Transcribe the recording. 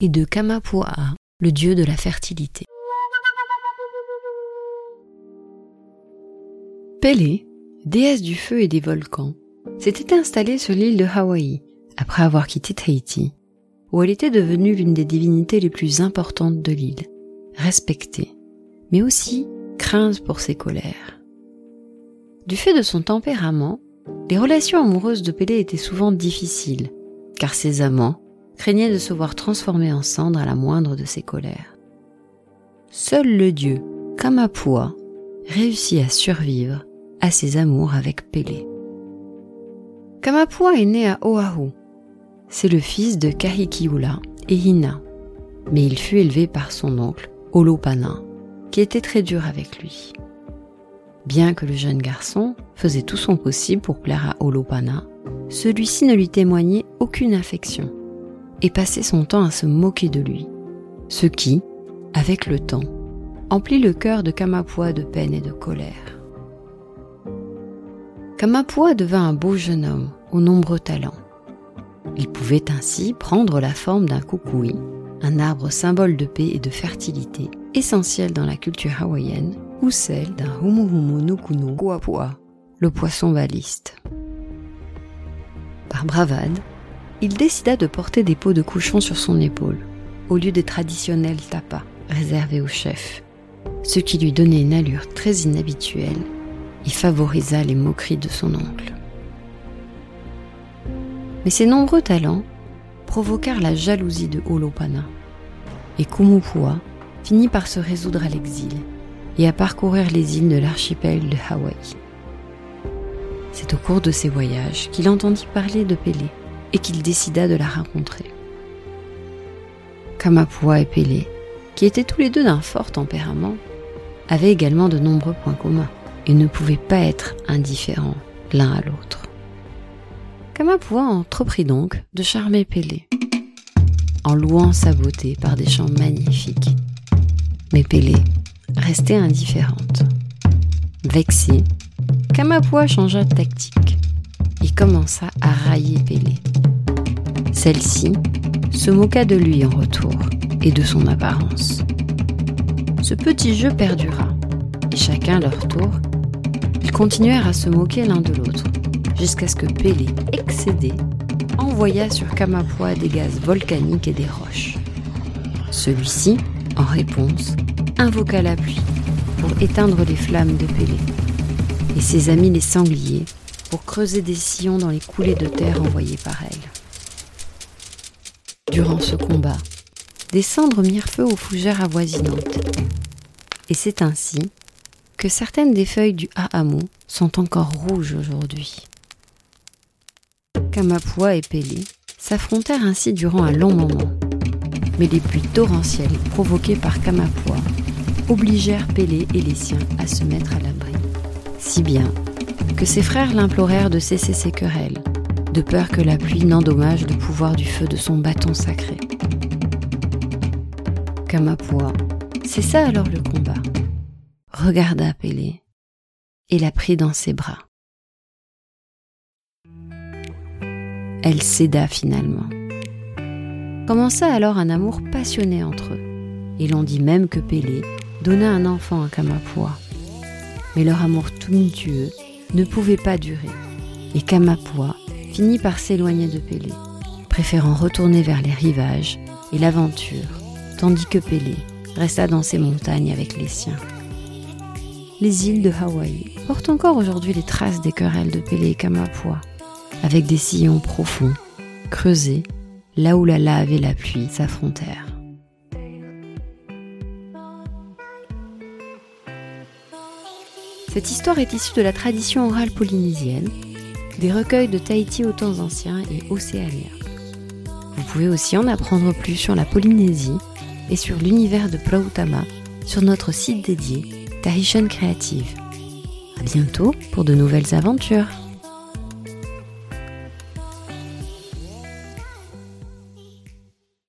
et de Kamapuaa, le dieu de la fertilité. Pélé, déesse du feu et des volcans, s'était installée sur l'île de Hawaï après avoir quitté Tahiti, où elle était devenue l'une des divinités les plus importantes de l'île, respectée, mais aussi crainte pour ses colères. Du fait de son tempérament, les relations amoureuses de Pélé étaient souvent difficiles, car ses amants craignaient de se voir transformés en cendres à la moindre de ses colères. Seul le dieu Kamapua réussit à survivre à ses amours avec Pélé. Kamapua est né à Oahu. C'est le fils de Kahikiula et Hina, mais il fut élevé par son oncle Olopana, qui était très dur avec lui. Bien que le jeune garçon faisait tout son possible pour plaire à Olopana, celui-ci ne lui témoignait aucune affection et passait son temps à se moquer de lui, ce qui, avec le temps, emplit le cœur de Kamapua de peine et de colère. Kamapua devint un beau jeune homme aux nombreux talents. Il pouvait ainsi prendre la forme d'un kukui, un arbre symbole de paix et de fertilité, essentiel dans la culture hawaïenne, ou celle d'un humuhumu nukuno kuapua, le poisson baliste. Par bravade, il décida de porter des peaux de cochon sur son épaule, au lieu des traditionnels tapas réservés aux chefs, ce qui lui donnait une allure très inhabituelle et favorisa les moqueries de son oncle. Mais ses nombreux talents provoquèrent la jalousie de Olopana, et Kumupua finit par se résoudre à l'exil et à parcourir les îles de l'archipel de Hawaï. C'est au cours de ses voyages qu'il entendit parler de Pélé et qu'il décida de la rencontrer. Kamapua et Pélé, qui étaient tous les deux d'un fort tempérament, avaient également de nombreux points communs et ne pouvaient pas être indifférents l'un à l'autre. Kamapua entreprit donc de charmer Pélé, en louant sa beauté par des chants magnifiques. Mais Pélé restait indifférente. Vexée, Kamapua changea de tactique et commença à railler Pélé. Celle-ci se moqua de lui en retour et de son apparence. Ce petit jeu perdura et chacun à leur tour, ils continuèrent à se moquer l'un de l'autre jusqu'à ce que Pélé, excédé, envoya sur Kamapua des gaz volcaniques et des roches. Celui-ci, en réponse, invoqua la pluie pour éteindre les flammes de Pélé et ses amis les sangliers pour creuser des sillons dans les coulées de terre envoyées par elle. Durant ce combat, des cendres mirent feu aux fougères avoisinantes. Et c'est ainsi que certaines des feuilles du haamu sont encore rouges aujourd'hui. Kamapua et Pélé s'affrontèrent ainsi durant un long moment. Mais les pluies torrentielles provoquées par Kamapua obligèrent Pélé et les siens à se mettre à l'abri. Si bien que ses frères l'implorèrent de cesser ses querelles, peur que la pluie n'endommage le pouvoir du feu de son bâton sacré. Kamapua cessa alors le combat, regarda Pélé et la prit dans ses bras. Elle céda finalement. Commença alors un amour passionné entre eux, et l'on dit même que Pélé donna un enfant à Kamapua. Mais leur amour tumultueux ne pouvait pas durer, et Kamapua finit par s'éloigner de Pélé, préférant retourner vers les rivages et l'aventure, tandis que Pélé resta dans ses montagnes avec les siens. Les îles de Hawaï portent encore aujourd'hui les traces des querelles de Pélé et Kamapua, avec des sillons profonds, creusés, là où la lave et la pluie s'affrontèrent. Cette histoire est issue de la tradition orale polynésienne, des recueils de Tahiti aux temps anciens et océaniens. Vous pouvez aussi en apprendre plus sur la Polynésie et sur l'univers de Plautama sur notre site dédié Tahitian Creative. À bientôt pour de nouvelles aventures.